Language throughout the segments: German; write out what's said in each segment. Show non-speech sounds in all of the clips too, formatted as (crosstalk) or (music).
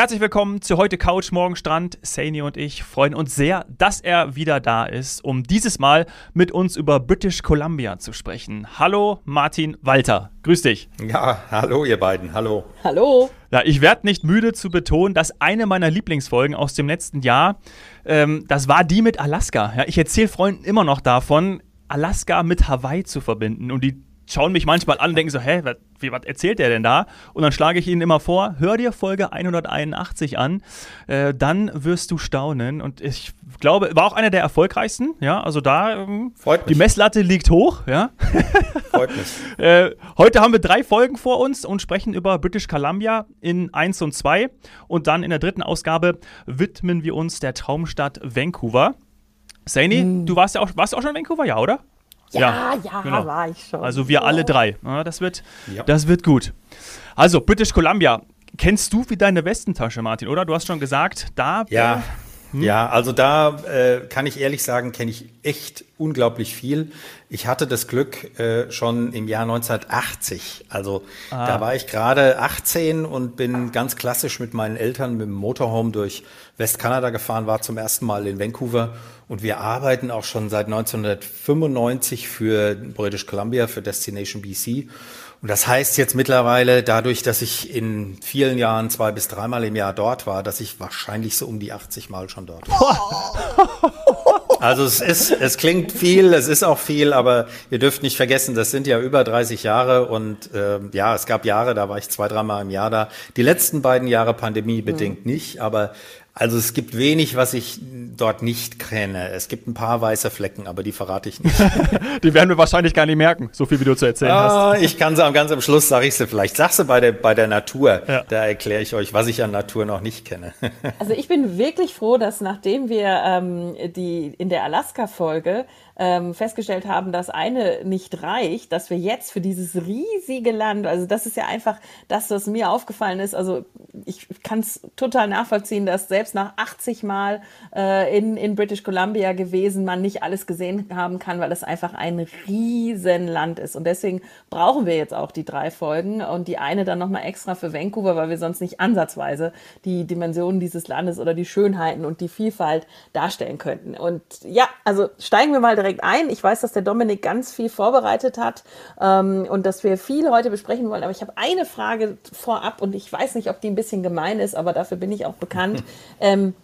Herzlich willkommen zu heute Couch, morgen Strand. Saini und ich freuen uns sehr, dass er wieder da ist, um dieses Mal mit uns über British Columbia zu sprechen. Hallo Martin Walter, grüß dich. Ja, hallo ihr beiden, hallo. Hallo. Ja, ich werde nicht müde zu betonen, dass eine meiner Lieblingsfolgen aus dem letzten Jahr, ähm, das war die mit Alaska. Ja, ich erzähle Freunden immer noch davon, Alaska mit Hawaii zu verbinden und die schauen mich manchmal an und denken so, hä, was, was erzählt der denn da? Und dann schlage ich ihnen immer vor, hör dir Folge 181 an, äh, dann wirst du staunen. Und ich glaube, war auch einer der erfolgreichsten, ja, also da, ähm, Freut mich. die Messlatte liegt hoch, ja. (laughs) Freut mich. (laughs) Äh, heute haben wir drei Folgen vor uns und sprechen über British Columbia in 1 und 2. Und dann in der dritten Ausgabe widmen wir uns der Traumstadt Vancouver. Saini, du warst ja auch, warst du auch schon in Vancouver, ja, oder? Ja, ja, genau. war ich schon. Also wir alle drei. Ja, das, wird, Ja. das wird gut. Also British Columbia. Kennst du wie deine Westentasche, Martin, oder? Du hast schon gesagt, da. Ja, ja, also da äh, kann ich ehrlich sagen, kenne ich echt unglaublich viel. Ich hatte das Glück äh, schon im Jahr 1980. Also da war ich gerade 18 und bin ganz klassisch mit meinen Eltern mit dem Motorhome durch Westkanada gefahren, war zum ersten Mal in Vancouver und wir arbeiten auch schon seit 1995 für British Columbia, für Destination BC. Und das heißt jetzt mittlerweile, dadurch, dass ich in vielen Jahren zwei bis dreimal im Jahr dort war, dass ich wahrscheinlich so um die 80 Mal schon dort war. (laughs) Also es ist, es klingt viel, es ist auch viel, aber ihr dürft nicht vergessen, das sind ja über 30 Jahre und ähm, ja, es gab Jahre, da war ich zwei, dreimal im Jahr da. Die letzten beiden Jahre Pandemie bedingt nicht, aber also es gibt wenig, was ich dort nicht kenne. Es gibt ein paar weiße Flecken, aber die verrate ich nicht. (laughs) Die werden wir wahrscheinlich gar nicht merken, so viel wie du zu erzählen hast. Ah, ich kann sie am ganz am Schluss, sage ich sie vielleicht. Sag sie bei der, bei der Natur. Ja. Da erkläre ich euch, was ich an Natur noch nicht kenne. (laughs) Also ich bin wirklich froh, dass nachdem wir ähm, die in der Alaska-Folge ähm, festgestellt haben, dass eine nicht reicht, dass wir jetzt für dieses riesige Land, also das ist ja einfach das, was mir aufgefallen ist. Also ich kann es total nachvollziehen, dass selbst nach 80 Mal äh, in, in British Columbia gewesen, man nicht alles gesehen haben kann, weil es einfach ein riesen Land ist. Und deswegen brauchen wir jetzt auch die drei Folgen und die eine dann nochmal extra für Vancouver, weil wir sonst nicht ansatzweise die Dimensionen dieses Landes oder die Schönheiten und die Vielfalt darstellen könnten. Und ja, also steigen wir mal direkt ein. Ich weiß, dass der Dominik ganz viel vorbereitet hat ähm, und dass wir viel heute besprechen wollen. Aber ich habe eine Frage vorab und ich weiß nicht, ob die ein bisschen gemein ist, aber dafür bin ich auch bekannt. Ähm,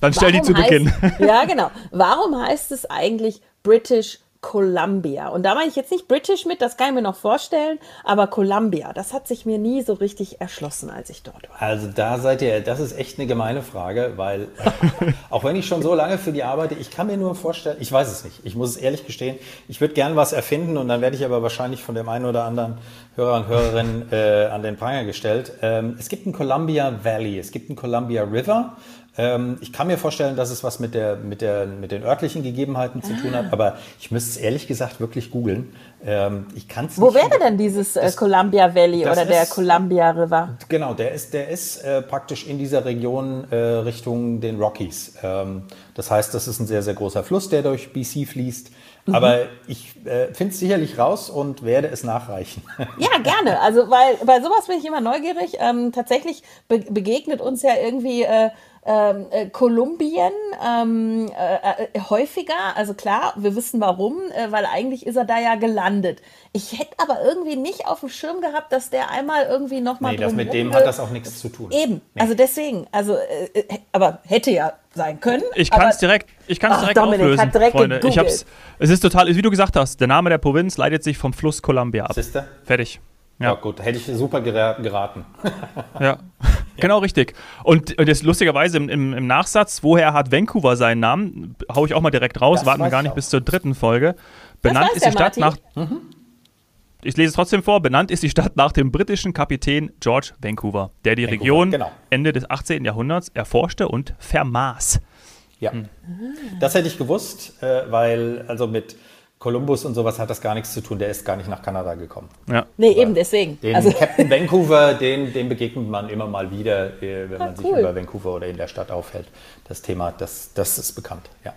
Dann stell die zu Beginn. Heißt, ja, genau. Warum heißt es eigentlich British Columbia? Und da meine ich jetzt nicht British mit, das kann ich mir noch vorstellen, aber Columbia, das hat sich mir nie so richtig erschlossen, als ich dort war. Also da seid ihr, das ist echt eine gemeine Frage, weil (laughs) auch wenn ich schon so lange für die arbeite, ich kann mir nur vorstellen, ich weiß es nicht, ich muss es ehrlich gestehen, ich würde gern was erfinden und dann werde ich aber wahrscheinlich von dem einen oder anderen Hörer und Hörerin äh, an den Pranger gestellt. Ähm, es gibt einen Columbia Valley, es gibt einen Columbia River. Ähm, ich kann mir vorstellen, dass es was mit, der, mit, der, mit den örtlichen Gegebenheiten zu tun hat, aber ich müsste es ehrlich gesagt wirklich googeln. Ähm, ich kann es Wo wäre denn dieses äh, Columbia Valley das oder der ist- Columbia River? Genau, der ist, der ist äh, praktisch in dieser Region äh, Richtung den Rockies. Ähm, das heißt, das ist ein sehr, sehr großer Fluss, der durch BC fließt. Aber ich äh, finde es sicherlich raus und werde es nachreichen. (laughs) Ja, gerne. Also, weil bei sowas bin ich immer neugierig. Ähm, tatsächlich be begegnet uns ja irgendwie äh, ähm, äh, Kolumbien ähm, äh, äh, häufiger. Also klar, wir wissen warum, äh, weil eigentlich ist er da ja gelandet. Ich hätte aber irgendwie nicht auf dem Schirm gehabt, dass der einmal irgendwie nochmal nee, das, mit dem hat das auch nichts zu tun. Eben, Nee. also deswegen, also, äh, äh, aber hätte ja sein können. Ich kann es direkt, ich kann's Ach, direkt Dominik auflösen, hat direkt Freunde. Ich hab's, es ist total, wie du gesagt hast, der Name der Provinz leitet sich vom Fluss Columbia ab. Siehste? Fertig. Ja. Ja. gut, hätte ich super gera- geraten. (laughs) Ja, genau richtig. Und, und jetzt lustigerweise im, im, im Nachsatz, woher hat Vancouver seinen Namen, hau ich auch mal direkt raus, Das warten wir gar ich nicht auch. bis zur dritten Folge. Benannt ist die Stadt nach. Martin. Ich lese es trotzdem vor. Benannt ist die Stadt nach dem britischen Kapitän George Vancouver, der die Vancouver, Region genau. Ende des 18. Jahrhunderts erforschte und vermaß. Ja, das hätte ich gewusst, äh, weil also mit Columbus und sowas hat das gar nichts zu tun. Der ist gar nicht nach Kanada gekommen. Ja. Nee, eben deswegen. Den Also, (laughs) Captain Vancouver, den, den begegnet man immer mal wieder, äh, wenn Ah, man sich cool. über Vancouver oder in der Stadt aufhält. Das Thema, das, das ist bekannt, ja.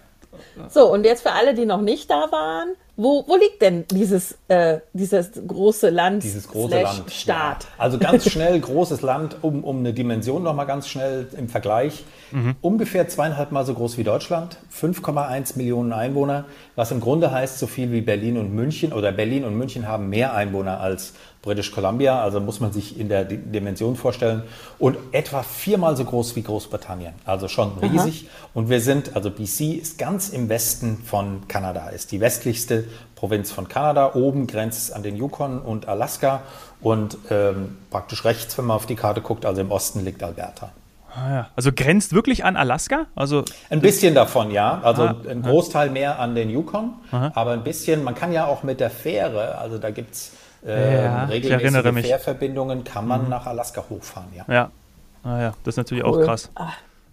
so, und jetzt für alle, die noch nicht da waren, Wo, wo liegt denn dieses, äh, dieses große Land? Dieses große Land. Staat. Ja. Also ganz schnell großes Land, um, um eine Dimension nochmal ganz schnell im Vergleich. Mhm. Ungefähr zweieinhalb Mal so groß wie Deutschland, 5,1 Millionen Einwohner, was im Grunde heißt so viel wie Berlin und München oder Berlin und München haben mehr Einwohner als British Columbia, also muss man sich in der Dimension vorstellen. Und etwa viermal so groß wie Großbritannien, also schon riesig. Aha. Und wir sind, also BC ist ganz im Westen von Kanada, ist die westlichste Provinz von Kanada. Oben grenzt es an den Yukon und Alaska und ähm, praktisch rechts, wenn man auf die Karte guckt, also im Osten liegt Alberta. Ah, ja. Also grenzt wirklich an Alaska? Also ein bisschen davon, ja. Also ah, ein Großteil mehr an den Yukon, Aha. aber ein bisschen, man kann ja auch mit der Fähre, also da gibt es äh, ja, regelmäßige Fährverbindungen kann man mhm. nach Alaska hochfahren, ja. Ja, ah, ja. das ist natürlich cool. auch krass.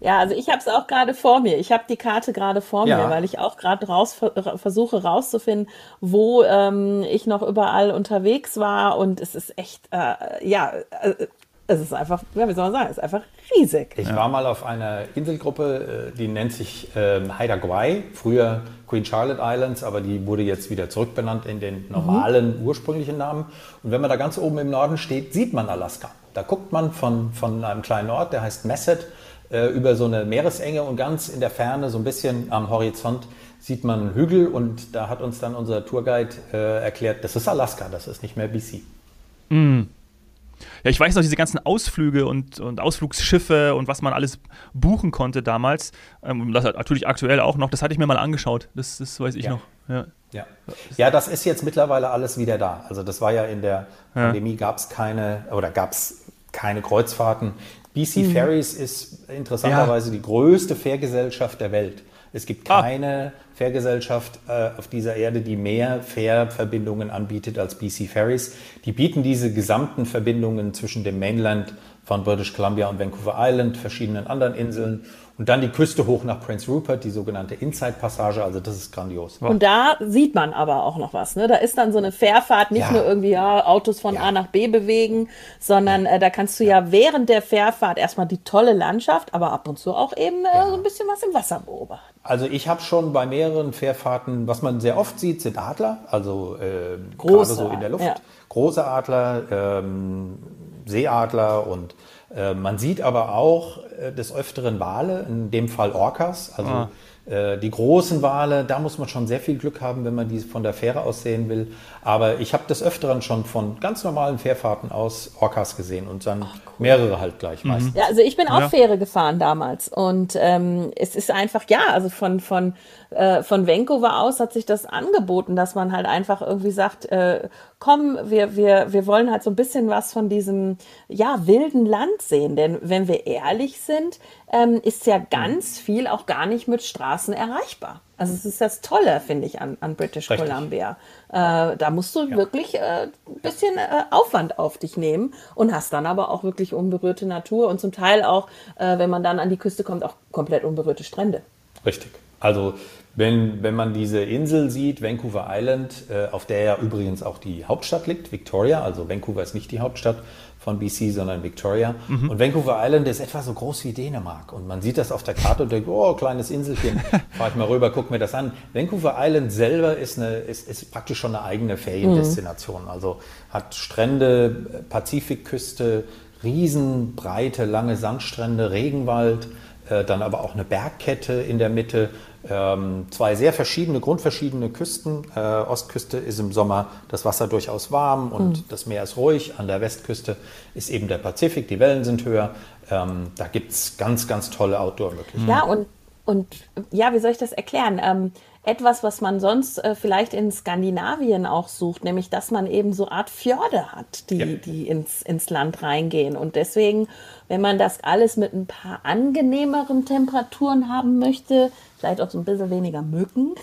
Ja, also ich habe es auch gerade vor mir. Ich habe die Karte gerade vor ja. mir, weil ich auch gerade raus versuche rauszufinden, wo ähm, ich noch überall unterwegs war. Und es ist echt, äh, ja, äh, es ist einfach, ja, wie soll man sagen, es ist einfach riesig. Ich ja. war mal auf einer Inselgruppe, äh, die nennt sich ähm, Haida Gwaii, früher Queen Charlotte Islands, aber die wurde jetzt wieder zurückbenannt in den normalen mhm. ursprünglichen Namen. Und wenn man da ganz oben im Norden steht, sieht man Alaska. Da guckt man von, von einem kleinen Ort, der heißt Messet, äh, über so eine Meeresenge und ganz in der Ferne, so ein bisschen am Horizont, sieht man einen Hügel und da hat uns dann unser Tourguide äh, erklärt, das ist Alaska, das ist nicht mehr BC. Mhm. Ja, ich weiß noch, diese ganzen Ausflüge und, und Ausflugsschiffe und was man alles buchen konnte damals, ähm, das natürlich aktuell auch noch, das hatte ich mir mal angeschaut, das, das weiß ich ja. noch. Ja. Ja. ja, das ist jetzt mittlerweile alles wieder da. Also das war ja in der Pandemie, gab es keine oder gab es keine Kreuzfahrten. BC mhm. Ferries ist interessanterweise ja. die größte Fährgesellschaft der Welt. Es gibt ah. keine ah. Fährgesellschaft äh, auf dieser Erde, die mehr Fährverbindungen anbietet als BC Ferries. Die bieten diese gesamten Verbindungen zwischen dem Mainland von British Columbia und Vancouver Island, verschiedenen anderen Inseln und dann die Küste hoch nach Prince Rupert, die sogenannte Inside-Passage. Also das ist grandios. Und da sieht man aber auch noch was. Ne? Da ist dann so eine Fährfahrt, nicht ja. nur irgendwie ja, Autos von ja. A nach B bewegen, sondern äh, da kannst du ja. während der Fährfahrt erstmal die tolle Landschaft, aber ab und zu auch eben äh, so ein bisschen was im Wasser beobachten. Also ich habe schon bei mehreren Fährfahrten, was man sehr oft sieht, sind Adler, also äh, gerade so in der Luft. Große Adler, ähm, Seeadler und äh, man sieht aber auch des Öfteren Wale, in dem Fall Orcas, also ah. Äh, die großen Wale, da muss man schon sehr viel Glück haben, wenn man die von der Fähre aus sehen will. Aber ich habe des Öfteren schon von ganz normalen Fährfahrten aus Orcas gesehen und dann Ach, cool. mehrere halt gleich mhm. meistens. Ja, also ich bin auch ja. Fähre gefahren damals und ähm, es ist einfach, ja, also von, von, äh, von Vancouver aus hat sich das angeboten, dass man halt einfach irgendwie sagt, äh, komm, wir, wir, wir wollen halt so ein bisschen was von diesem, ja, wilden Land sehen. Denn wenn wir ehrlich sind, ähm, ist ja ganz viel auch gar nicht mit Straßen erreichbar. Also es ist das Tolle, finde ich, an, an British Richtig. Columbia. Äh, da musst du ja. wirklich äh, ein bisschen äh, Aufwand auf dich nehmen und hast dann aber auch wirklich unberührte Natur und zum Teil auch, äh, wenn man dann an die Küste kommt, auch komplett unberührte Strände. Richtig. Also wenn, wenn man diese Insel sieht, Vancouver Island, äh, auf der ja übrigens auch die Hauptstadt liegt, Victoria, also Vancouver ist nicht die Hauptstadt, von BC, sondern Victoria. Mhm. Und Vancouver Island ist etwa so groß wie Dänemark. Und man sieht das auf der Karte und denkt, oh, kleines Inselchen, (laughs) fahre ich mal rüber, guck mir das an. Vancouver Island selber ist, eine, ist, ist praktisch schon eine eigene Feriendestination. Mhm. Also hat Strände, Pazifikküste, riesenbreite, lange Sandstrände, Regenwald, äh, dann aber auch eine Bergkette in der Mitte ähm, zwei sehr verschiedene, grundverschiedene Küsten. Äh, Ostküste ist im Sommer das Wasser durchaus warm und mhm. das Meer ist ruhig. An der Westküste ist eben der Pazifik, die Wellen sind höher. Ähm, da gibt es ganz, ganz tolle Outdoor-Möglichkeiten. Ja, und, und ja, wie soll ich das erklären? Ähm, etwas, was man sonst äh, vielleicht in Skandinavien auch sucht, nämlich dass man eben so Art Fjorde hat, die, ja. die ins, ins Land reingehen. Und deswegen, wenn man das alles mit ein paar angenehmeren Temperaturen haben möchte, vielleicht auch so ein bisschen weniger Mücken,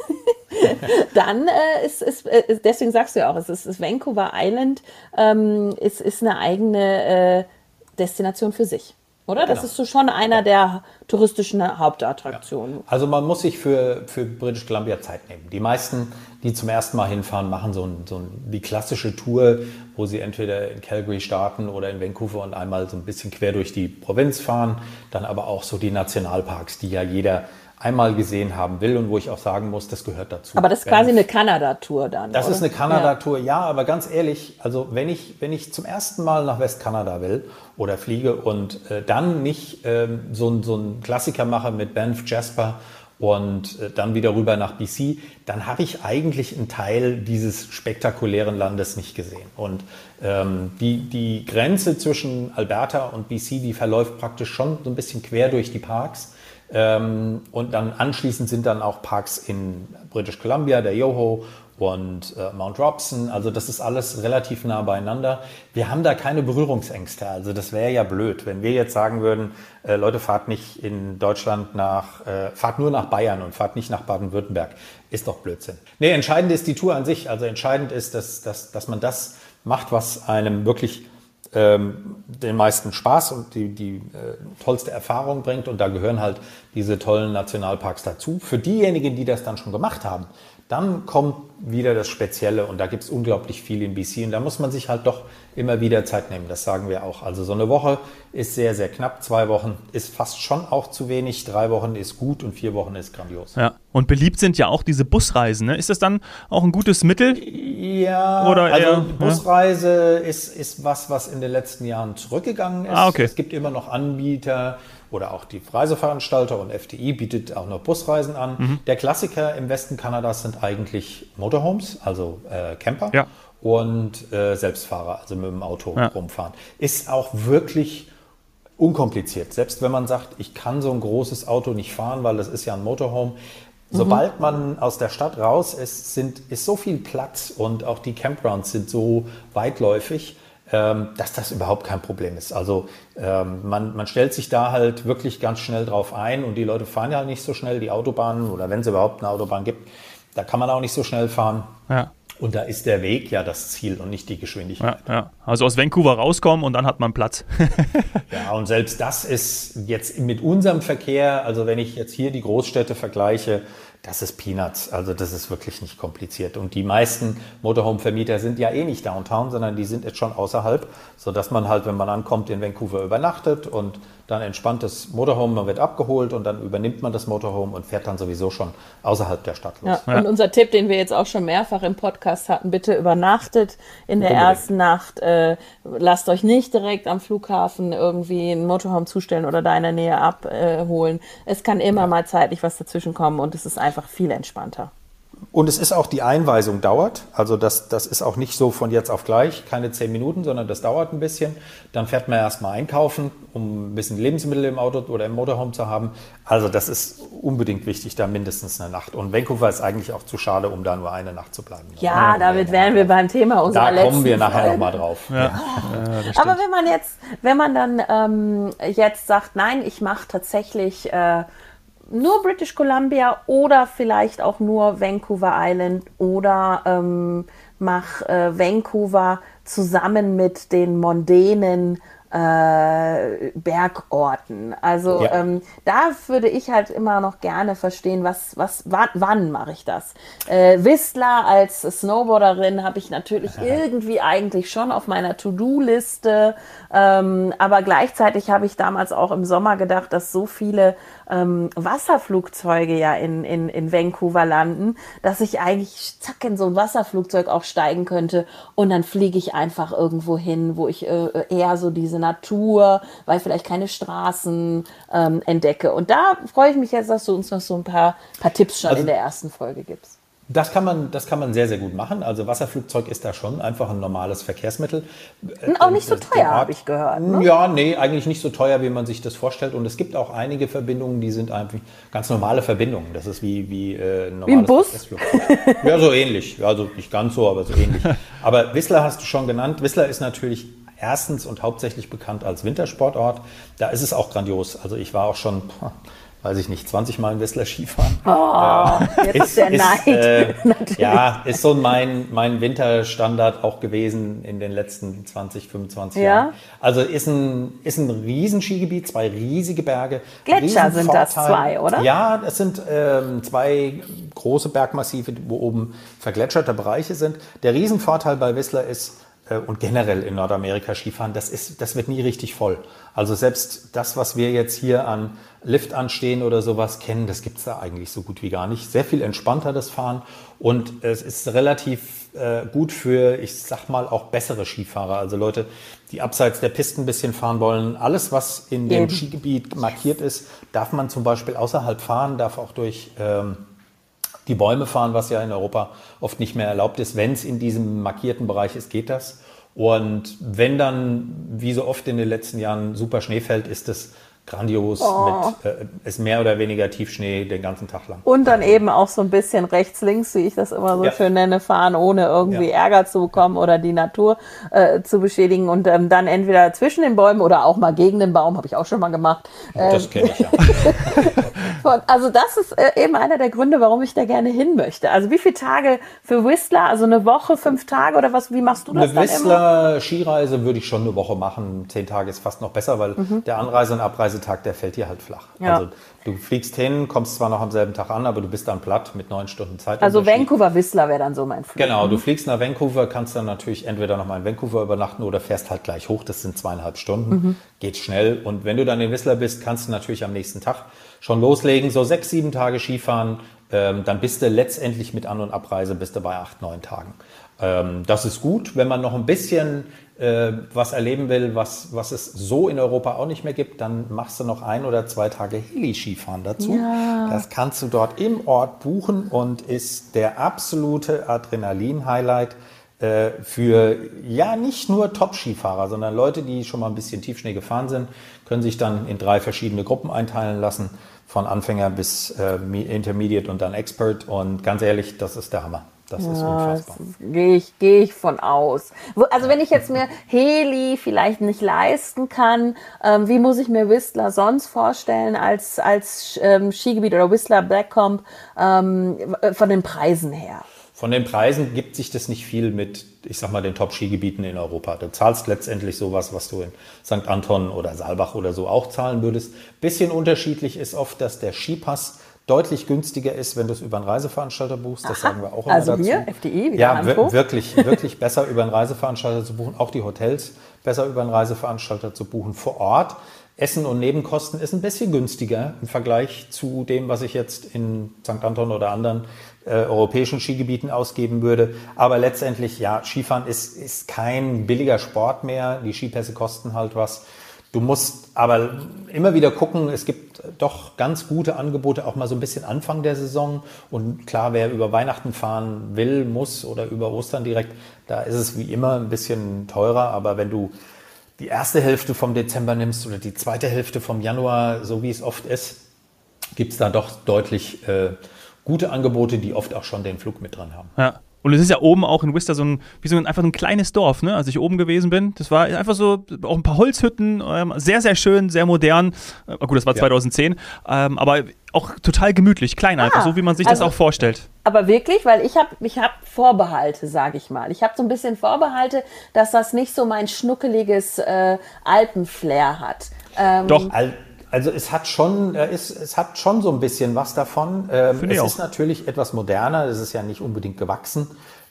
(laughs) dann äh, ist, ist, äh, deswegen sagst du ja auch, es ist, ist Vancouver Island, ähm, ist, ist eine eigene äh, Destination für sich. Oder? Das genau. ist so schon einer der touristischen Hauptattraktionen. Ja. Also man muss sich für, für British Columbia Zeit nehmen. Die meisten, die zum ersten Mal hinfahren, machen so, ein, so ein, die klassische Tour, wo sie entweder in Calgary starten oder in Vancouver und einmal so ein bisschen quer durch die Provinz fahren. Dann aber auch so die Nationalparks, die ja jeder einmal gesehen haben will und wo ich auch sagen muss, das gehört dazu. Aber das ist quasi eine Kanada-Tour dann. Das oder? ist eine Kanada-Tour, ja. ja. aber ganz ehrlich, also wenn ich, wenn ich zum ersten Mal nach Westkanada will oder fliege und äh, dann nicht ähm, so, so einen Klassiker mache mit Banff Jasper und äh, dann wieder rüber nach BC, dann habe ich eigentlich einen Teil dieses spektakulären Landes nicht gesehen. Und ähm, die, die Grenze zwischen Alberta und BC, die verläuft praktisch schon so ein bisschen quer durch die Parks. Ähm, und dann anschließend sind dann auch Parks in British Columbia, der Yoho und äh, Mount Robson. Also das ist alles relativ nah beieinander. Wir haben da keine Berührungsängste. Also das wäre ja blöd, wenn wir jetzt sagen würden, äh, Leute, fahrt nicht in Deutschland nach, äh, fahrt nur nach Bayern und fahrt nicht nach Baden-Württemberg. Ist doch Blödsinn. Nee, entscheidend ist die Tour an sich. Also entscheidend ist, dass, dass, dass man das macht, was einem wirklich ähm, den meisten Spaß und die, die äh, tollste Erfahrung bringt. Und da gehören halt diese tollen Nationalparks dazu. Für diejenigen, die das dann schon gemacht haben, dann kommt wieder das Spezielle und da gibt es unglaublich viel in BC und da muss man sich halt doch immer wieder Zeit nehmen, das sagen wir auch. Also so eine Woche ist sehr, sehr knapp, zwei Wochen ist fast schon auch zu wenig, drei Wochen ist gut und vier Wochen ist grandios. Ja, und beliebt sind ja auch diese Busreisen, ne? ist das dann auch ein gutes Mittel? Ja, Oder also eher, Busreise ja? ist, ist was, was in den letzten Jahren zurückgegangen ist. Ah, okay. Es gibt immer noch Anbieter, oder auch die Reiseveranstalter und FDI bietet auch noch Busreisen an. Mhm. Der Klassiker im Westen Kanadas sind eigentlich Motorhomes, also äh, Camper ja. und äh, Selbstfahrer, also mit dem Auto ja. rumfahren. Ist auch wirklich unkompliziert. Selbst wenn man sagt, ich kann so ein großes Auto nicht fahren, weil das ist ja ein Motorhome. Sobald mhm. man aus der Stadt raus ist, sind, ist so viel Platz und auch die Campgrounds sind so weitläufig, dass das überhaupt kein Problem ist. Also ähm, man, man stellt sich da halt wirklich ganz schnell drauf ein und die Leute fahren ja nicht so schnell die Autobahnen oder wenn es überhaupt eine Autobahn gibt, da kann man auch nicht so schnell fahren. Ja. Und da ist der Weg ja das Ziel und nicht die Geschwindigkeit. Ja, ja. Also aus Vancouver rauskommen und dann hat man Platz. (laughs) ja, und selbst das ist jetzt mit unserem Verkehr, also wenn ich jetzt hier die Großstädte vergleiche, das ist Peanuts. Also das ist wirklich nicht kompliziert. Und die meisten Motorhome-Vermieter sind ja eh nicht downtown, sondern die sind jetzt schon außerhalb, sodass man halt, wenn man ankommt, in Vancouver übernachtet und dann entspannt das Motorhome, man wird abgeholt und dann übernimmt man das Motorhome und fährt dann sowieso schon außerhalb der Stadt los. Ja, und unser Tipp, den wir jetzt auch schon mehrfach im Podcast hatten, bitte übernachtet in der Unbedingt. ersten Nacht. Äh, lasst euch nicht direkt am Flughafen irgendwie ein Motorhome zustellen oder da in der Nähe abholen. es kann immer ja. mal zeitlich was dazwischen kommen und es ist einfach viel entspannter. Und es ist auch die Einweisung dauert. Also das, das ist auch nicht so von jetzt auf gleich, keine zehn Minuten, sondern das dauert ein bisschen. Dann fährt man erstmal einkaufen, um ein bisschen Lebensmittel im Auto oder im Motorhome zu haben. Also das ist unbedingt wichtig, da mindestens eine Nacht. Und Vancouver ist eigentlich auch zu schade, um da nur eine Nacht zu bleiben. Ja, damit wären wir beim Thema unserer Da letzten kommen wir nachher nochmal drauf. Ja. Ja. Ja, Aber wenn man jetzt, wenn man dann ähm, jetzt sagt, nein, ich mache tatsächlich äh, nur British Columbia oder vielleicht auch nur Vancouver Island oder ähm, mach äh, Vancouver zusammen mit den mondänen äh, Bergorten. Also ja. ähm, da würde ich halt immer noch gerne verstehen, was, was, wann, wann mache ich das? Äh, Whistler als Snowboarderin habe ich natürlich (laughs) irgendwie eigentlich schon auf meiner To-Do-Liste, ähm, aber gleichzeitig habe ich damals auch im Sommer gedacht, dass so viele ähm, Wasserflugzeuge ja in, in, in Vancouver landen, dass ich eigentlich zack in so ein Wasserflugzeug auch steigen könnte und dann fliege ich einfach irgendwo hin, wo ich äh, eher so diese Natur, weil vielleicht keine Straßen ähm, entdecke. Und da freue ich mich jetzt, dass du uns noch so ein paar, paar Tipps schon also, in der ersten Folge gibst. Das kann, man, das kann man sehr, sehr gut machen. Also Wasserflugzeug ist da schon einfach ein normales Verkehrsmittel. Und auch nicht so teuer, habe ich gehört. Ne? Ja, nee, eigentlich nicht so teuer, wie man sich das vorstellt. Und es gibt auch einige Verbindungen, die sind einfach ganz normale Verbindungen. Das ist wie, wie äh, ein wie ein Bus? Ja, so ähnlich. Also nicht ganz so, aber so ähnlich. (laughs) Aber Whistler hast du schon genannt. Whistler ist natürlich erstens und hauptsächlich bekannt als Wintersportort. Da ist es auch grandios. Also ich war auch schon weiß ich nicht, 20 Mal in Whistler Skifahren. Oh, äh, jetzt ist, der Neid. Äh, (laughs) ja, ist so mein, mein Winterstandard auch gewesen in den letzten 20, 25 ja. Jahren. Also ist ein, ist ein Riesenskigebiet, zwei riesige Berge. Gletscher sind das zwei, oder? Ja, es sind ähm, zwei große Bergmassive, wo oben vergletscherte Bereiche sind. Der Riesenvorteil bei Whistler ist, und generell in Nordamerika Skifahren, das, ist, das wird nie richtig voll. Also selbst das, was wir jetzt hier an Lift anstehen oder sowas kennen, das gibt es da eigentlich so gut wie gar nicht. Sehr viel entspannter das Fahren und es ist relativ äh, gut für, ich sag mal, auch bessere Skifahrer. Also Leute, die abseits der Pisten ein bisschen fahren wollen. Alles, was in dem. Skigebiet markiert ist, darf man zum Beispiel außerhalb fahren, darf auch durch... Ähm, die Bäume fahren, was ja in Europa oft nicht mehr erlaubt ist. Wenn es in diesem markierten Bereich ist, geht das. Und wenn dann, wie so oft in den letzten Jahren, super Schnee fällt, ist es grandios oh. mit äh, ist mehr oder weniger Tiefschnee den ganzen Tag lang. Und dann eben auch so ein bisschen rechts links, wie ich das immer so ja. schön nenne, fahren, ohne irgendwie ja. Ärger zu bekommen oder die Natur äh, zu beschädigen und ähm, dann entweder zwischen den Bäumen oder auch mal gegen den Baum, habe ich auch schon mal gemacht. das ähm, kenne ich ja. (laughs) Von, also das ist äh, eben einer der Gründe, warum ich da gerne hin möchte. Also wie viele Tage für Whistler? Also eine Woche, fünf Tage oder was? Wie machst du das eine dann Whistler Skireise würde ich schon eine Woche machen. Zehn Tage ist fast noch besser, weil mhm. der Anreise- und Abreisetag, der fällt dir halt flach. Ja. Also du fliegst hin, kommst zwar noch am selben Tag an, aber du bist dann platt mit neun Stunden Zeit. Also Vancouver Whistler wäre dann so mein Flug. Genau, du fliegst nach Vancouver, kannst dann natürlich entweder noch mal in Vancouver übernachten oder fährst halt gleich hoch. Das sind zweieinhalb Stunden, mhm. geht schnell. Und wenn du dann in Whistler bist, kannst du natürlich am nächsten Tag schon loslegen, so sechs, sieben Tage Skifahren, ähm, dann bist du letztendlich mit An- und Abreise bist du bei acht, neun Tagen. Ähm, das ist gut, wenn man noch ein bisschen äh, was erleben will, was, was es so in Europa auch nicht mehr gibt, dann machst du noch ein oder zwei Tage Heli-Skifahren dazu. Ja. Das kannst du dort im Ort buchen und ist der absolute Adrenalin-Highlight äh, für ja nicht nur Top-Skifahrer, sondern Leute, die schon mal ein bisschen Tiefschnee gefahren sind, können sich dann in drei verschiedene Gruppen einteilen lassen von Anfänger bis äh, Intermediate und dann Expert. Und ganz ehrlich, das ist der Hammer. Das ja, ist unfassbar. Gehe ich, geh ich von aus. Also wenn ich jetzt mir Heli vielleicht nicht leisten kann, ähm, wie muss ich mir Whistler sonst vorstellen als, als ähm, Skigebiet oder Whistler Blackcomb ähm, von den Preisen her? Von den Preisen gibt sich das nicht viel mit, ich sag mal, den Top-Skigebieten in Europa. Du zahlst letztendlich sowas, was du in St. Anton oder Saalbach oder so auch zahlen würdest. Bisschen unterschiedlich ist oft, dass der Skipass deutlich günstiger ist, wenn du es über einen Reiseveranstalter buchst. Das Aha. sagen wir auch immer also dazu. Wir, FDI, ja, wirklich, wirklich besser über einen Reiseveranstalter zu buchen. Auch die Hotels besser über einen Reiseveranstalter zu buchen vor Ort. Essen und Nebenkosten ist ein bisschen günstiger im Vergleich zu dem, was ich jetzt in St. Anton oder anderen äh, europäischen Skigebieten ausgeben würde. Aber letztendlich, ja, Skifahren ist, ist kein billiger Sport mehr. Die Skipässe kosten halt was. Du musst aber immer wieder gucken, es gibt doch ganz gute Angebote, auch mal so ein bisschen Anfang der Saison. Und klar, wer über Weihnachten fahren will, muss oder über Ostern direkt, da ist es wie immer ein bisschen teurer. Aber wenn du die erste Hälfte vom Dezember nimmst oder die zweite Hälfte vom Januar, so wie es oft ist, gibt es da doch deutlich äh, gute Angebote, die oft auch schon den Flug mit dran haben. Ja. Und es ist ja oben auch in Worcester so ein, wie so ein, einfach so ein kleines Dorf, ne? Als ich oben gewesen bin. Das war einfach so, auch ein paar Holzhütten, ähm, sehr, sehr schön, sehr modern. Äh, gut, das war ja. 2010. Ähm, aber auch total gemütlich, klein ah, einfach, so wie man sich also, das auch vorstellt. Aber wirklich, weil ich habe ich hab Vorbehalte, sage ich mal. Ich habe so ein bisschen Vorbehalte, dass das nicht so mein schnuckeliges äh, Alpenflair hat. Ähm, Doch, Al also es hat schon, es, es hat schon so ein bisschen was davon. Ähm, es ist natürlich etwas moderner, es ist ja nicht unbedingt gewachsen.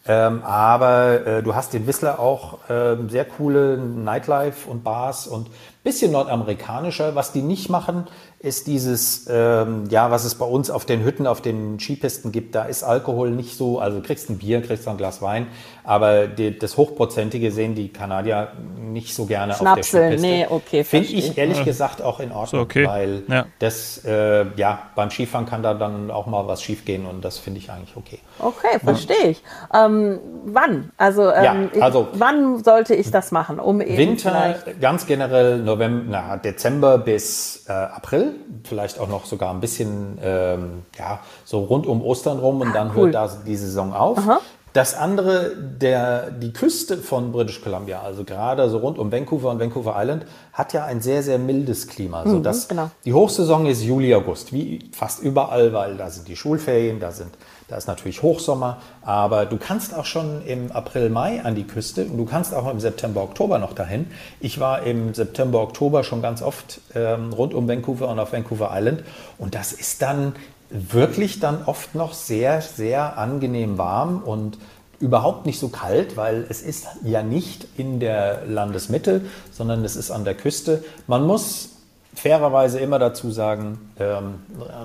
Ähm, aber äh, du hast in Whistler auch ähm, sehr coole Nightlife und Bars und bisschen nordamerikanischer. Was die nicht machen, ist dieses, ähm, ja, was es bei uns auf den Hütten, auf den Skipisten gibt. Da ist Alkohol nicht so, also du kriegst ein Bier, kriegst ein Glas Wein, aber die, das Hochprozentige sehen die Kanadier nicht so gerne Schnapsel, auf der Skipiste. nee, okay. Finde ich ehrlich ja. gesagt auch in Ordnung, okay. weil ja. das, äh, ja, beim Skifahren kann da dann auch mal was schiefgehen und das finde ich eigentlich okay. Okay, verstehe ich. Ähm, wann? Also, ähm, ja, also wann sollte ich das machen? Um eben Winter, ganz generell November, na, Dezember bis äh, April, vielleicht auch noch sogar ein bisschen ähm, ja, so rund um Ostern rum und ah, dann cool. hört da die Saison auf. Aha. Das andere, der, die Küste von British Columbia, also gerade so rund um Vancouver und Vancouver Island, hat ja ein sehr, sehr mildes Klima. Mhm, sodass genau. Die Hochsaison ist Juli, August, wie fast überall, weil da sind die Schulferien, da, sind, da ist natürlich Hochsommer. Aber du kannst auch schon im April, Mai an die Küste und du kannst auch im September, Oktober noch dahin. Ich war im September, Oktober schon ganz oft ähm, rund um Vancouver und auf Vancouver Island. Und das ist dann wirklich dann oft noch sehr, sehr angenehm warm und überhaupt nicht so kalt, weil es ist ja nicht in der Landesmitte, sondern es ist an der Küste. Man muss fairerweise immer dazu sagen, ähm,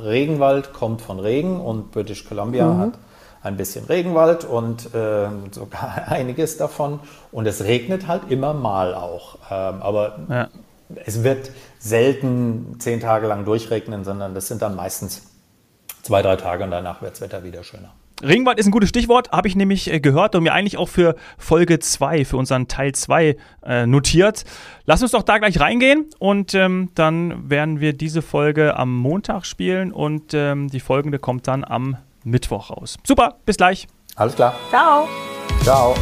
Regenwald kommt von Regen und British Columbia mhm. hat ein bisschen Regenwald und äh, sogar (laughs) einiges davon. Und es regnet halt immer mal auch. Ähm, aber ja. es wird selten zehn Tage lang durchregnen, sondern das sind dann meistens zwei, drei Tage und danach wird das Wetter wieder schöner. Regenwald ist ein gutes Stichwort, habe ich nämlich äh, gehört und mir eigentlich auch für Folge 2, für unseren Teil 2 äh, notiert. Lass uns doch da gleich reingehen und ähm, dann werden wir diese Folge am Montag spielen und ähm, die folgende kommt dann am Mittwoch raus. Super, bis gleich. Alles klar. Ciao. Ciao.